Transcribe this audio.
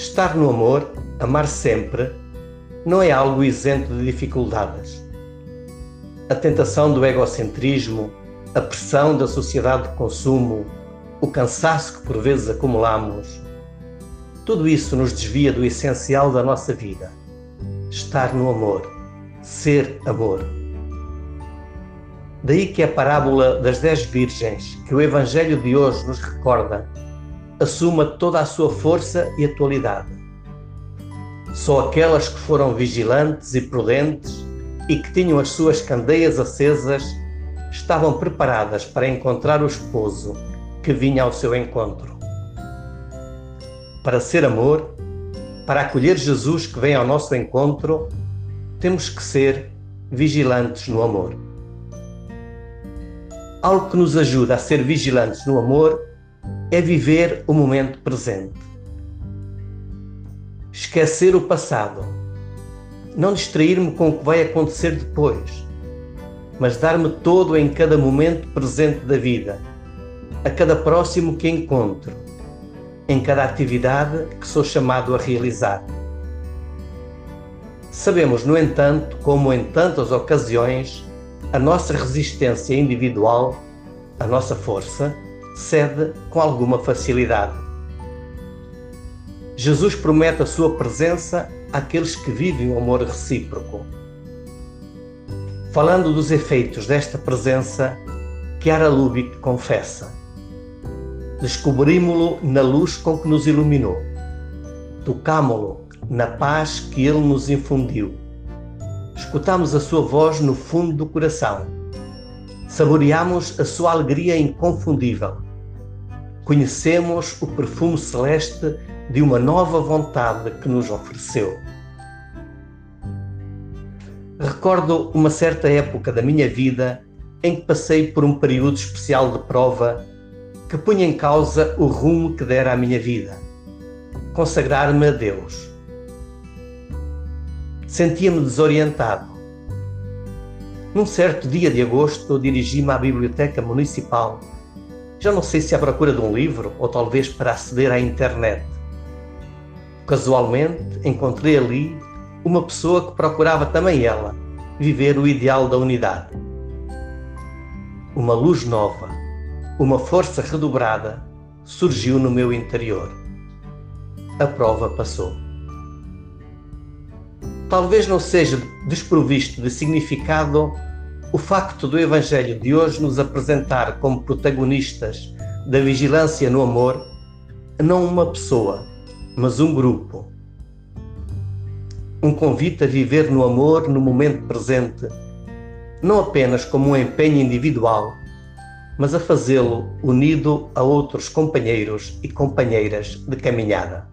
Estar no amor, amar sempre, não é algo isento de dificuldades. A tentação do egocentrismo, a pressão da sociedade de consumo, o cansaço que por vezes acumulamos, tudo isso nos desvia do essencial da nossa vida: estar no amor, ser amor. Daí que a parábola das dez virgens, que o Evangelho de hoje nos recorda, assuma toda a sua força e atualidade. Só aquelas que foram vigilantes e prudentes e que tinham as suas candeias acesas estavam preparadas para encontrar o esposo que vinha ao seu encontro. Para ser amor, para acolher Jesus que vem ao nosso encontro, temos que ser vigilantes no amor. Algo que nos ajuda a ser vigilantes no amor é viver o momento presente. Esquecer o passado. Não distrair-me com o que vai acontecer depois, mas dar-me todo em cada momento presente da vida, a cada próximo que encontro, em cada atividade que sou chamado a realizar. Sabemos, no entanto, como em tantas ocasiões, a nossa resistência individual, a nossa força, cede com alguma facilidade. Jesus promete a sua presença àqueles que vivem o amor recíproco. Falando dos efeitos desta presença, Chiara Lubick confessa: Descobrimos-lo na luz com que nos iluminou. Tocámo-lo na paz que ele nos infundiu. Escutamos a sua voz no fundo do coração. Saboreamos a sua alegria inconfundível. Conhecemos o perfume celeste de uma nova vontade que nos ofereceu. Recordo uma certa época da minha vida em que passei por um período especial de prova que punha em causa o rumo que dera à minha vida. Consagrar-me a Deus sentia-me desorientado. Num certo dia de agosto, dirigi-me à Biblioteca Municipal. Já não sei se à procura de um livro ou talvez para aceder à internet. Casualmente, encontrei ali uma pessoa que procurava também ela viver o ideal da unidade. Uma luz nova, uma força redobrada surgiu no meu interior. A prova passou talvez não seja desprovisto de significado o facto do Evangelho de hoje nos apresentar como protagonistas da vigilância no amor não uma pessoa, mas um grupo. Um convite a viver no amor no momento presente, não apenas como um empenho individual, mas a fazê-lo unido a outros companheiros e companheiras de caminhada.